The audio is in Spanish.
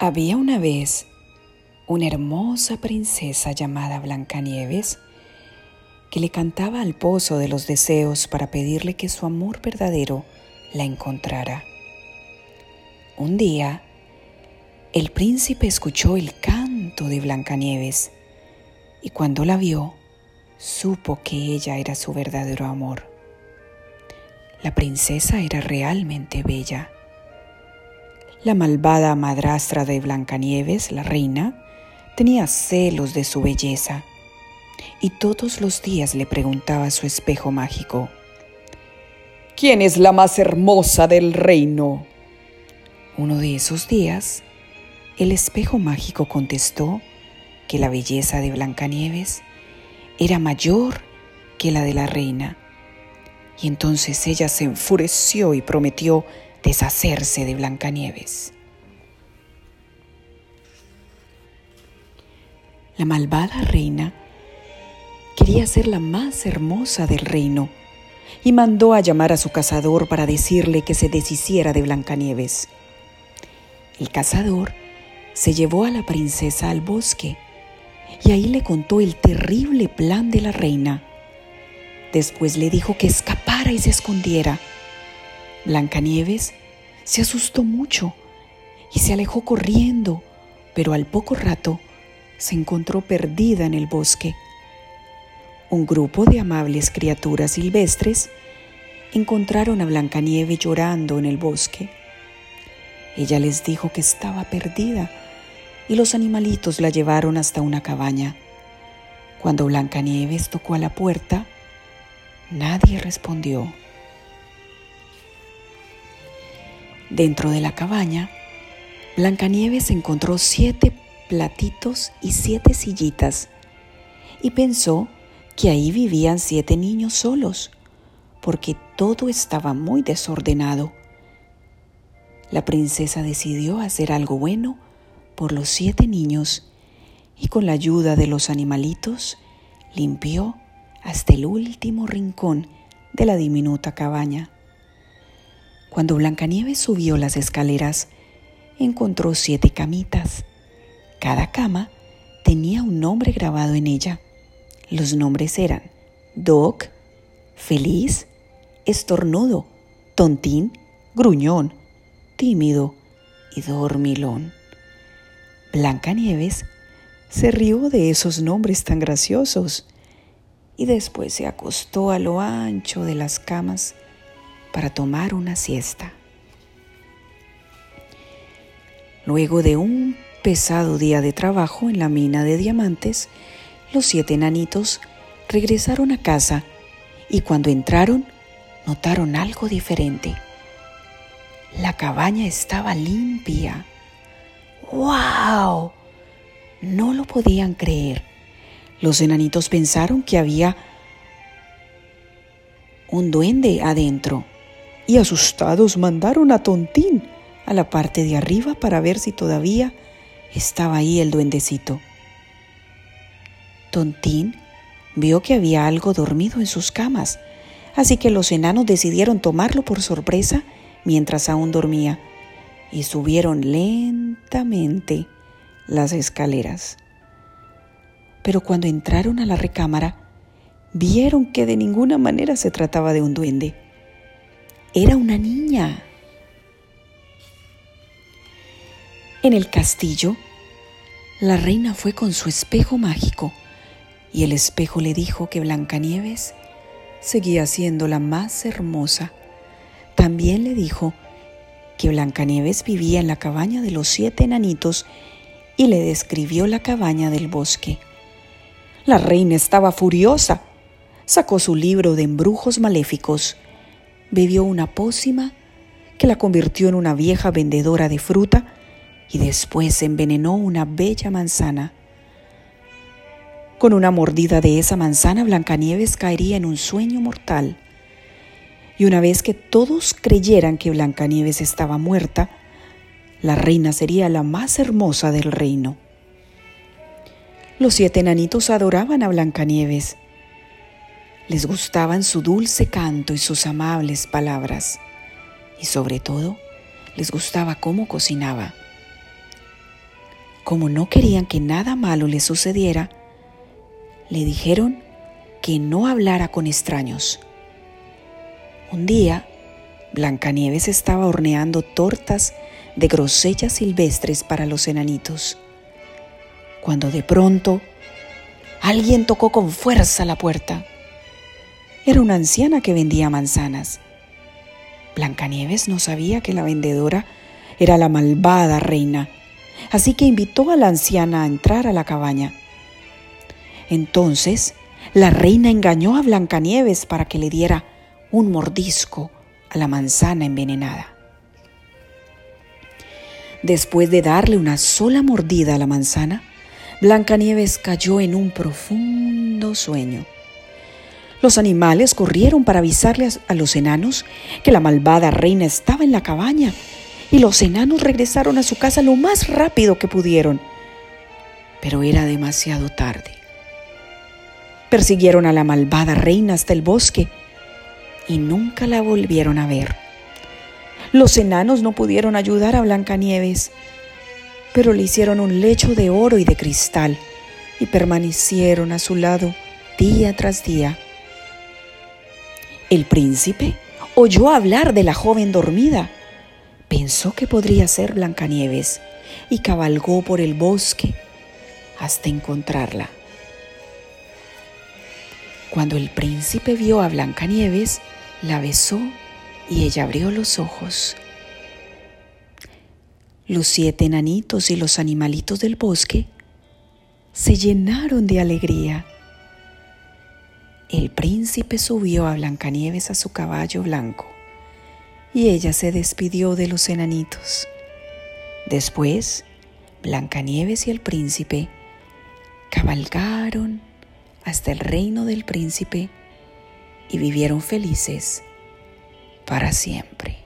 Había una vez una hermosa princesa llamada Blancanieves que le cantaba al pozo de los deseos para pedirle que su amor verdadero la encontrara. Un día, el príncipe escuchó el canto de Blancanieves y cuando la vio, supo que ella era su verdadero amor. La princesa era realmente bella. La malvada madrastra de Blancanieves, la reina, tenía celos de su belleza y todos los días le preguntaba a su espejo mágico, ¿Quién es la más hermosa del reino? Uno de esos días, el espejo mágico contestó que la belleza de Blancanieves era mayor que la de la reina. Y entonces ella se enfureció y prometió deshacerse de Blancanieves. La malvada reina quería ser la más hermosa del reino y mandó a llamar a su cazador para decirle que se deshiciera de Blancanieves. El cazador se llevó a la princesa al bosque y ahí le contó el terrible plan de la reina. Después le dijo que escapara y se escondiera. Blancanieves se asustó mucho y se alejó corriendo, pero al poco rato se encontró perdida en el bosque un grupo de amables criaturas silvestres encontraron a Blancanieves llorando en el bosque. Ella les dijo que estaba perdida y los animalitos la llevaron hasta una cabaña. Cuando Blancanieves tocó a la puerta, nadie respondió. Dentro de la cabaña, Blancanieves encontró siete platitos y siete sillitas y pensó que ahí vivían siete niños solos, porque todo estaba muy desordenado. La princesa decidió hacer algo bueno por los siete niños y con la ayuda de los animalitos limpió hasta el último rincón de la diminuta cabaña. Cuando Blancanieves subió las escaleras, encontró siete camitas. Cada cama tenía un nombre grabado en ella. Los nombres eran Doc, Feliz, Estornudo, Tontín, Gruñón, Tímido y Dormilón. Blanca Nieves se rió de esos nombres tan graciosos y después se acostó a lo ancho de las camas para tomar una siesta. Luego de un pesado día de trabajo en la mina de diamantes, los siete enanitos regresaron a casa y cuando entraron notaron algo diferente. La cabaña estaba limpia. ¡Wow! No lo podían creer. Los enanitos pensaron que había un duende adentro y asustados mandaron a Tontín a la parte de arriba para ver si todavía estaba ahí el duendecito. Tontín vio que había algo dormido en sus camas, así que los enanos decidieron tomarlo por sorpresa mientras aún dormía y subieron lentamente las escaleras. Pero cuando entraron a la recámara, vieron que de ninguna manera se trataba de un duende. Era una niña. En el castillo, la reina fue con su espejo mágico y el espejo le dijo que Blancanieves seguía siendo la más hermosa. También le dijo que Blancanieves vivía en la cabaña de los siete enanitos y le describió la cabaña del bosque. La reina estaba furiosa. Sacó su libro de embrujos maléficos, bebió una pócima que la convirtió en una vieja vendedora de fruta y después envenenó una bella manzana. Con una mordida de esa manzana, Blancanieves caería en un sueño mortal. Y una vez que todos creyeran que Blancanieves estaba muerta, la reina sería la más hermosa del reino. Los siete enanitos adoraban a Blancanieves. Les gustaban su dulce canto y sus amables palabras. Y sobre todo, les gustaba cómo cocinaba. como no querían que nada malo le sucediera, le dijeron que no hablara con extraños. Un día, Blancanieves estaba horneando tortas de grosellas silvestres para los enanitos, cuando de pronto alguien tocó con fuerza la puerta. Era una anciana que vendía manzanas. Blancanieves no sabía que la vendedora era la malvada reina, así que invitó a la anciana a entrar a la cabaña. Entonces, la reina engañó a Blancanieves para que le diera un mordisco a la manzana envenenada. Después de darle una sola mordida a la manzana, Blancanieves cayó en un profundo sueño. Los animales corrieron para avisarle a los enanos que la malvada reina estaba en la cabaña y los enanos regresaron a su casa lo más rápido que pudieron. Pero era demasiado tarde. Persiguieron a la malvada reina hasta el bosque y nunca la volvieron a ver. Los enanos no pudieron ayudar a Blancanieves, pero le hicieron un lecho de oro y de cristal y permanecieron a su lado día tras día. El príncipe oyó hablar de la joven dormida. Pensó que podría ser Blancanieves y cabalgó por el bosque hasta encontrarla. Cuando el príncipe vio a Blancanieves, la besó y ella abrió los ojos. Los siete enanitos y los animalitos del bosque se llenaron de alegría. El príncipe subió a Blancanieves a su caballo blanco y ella se despidió de los enanitos. Después, Blancanieves y el príncipe cabalgaron hasta el reino del príncipe y vivieron felices para siempre.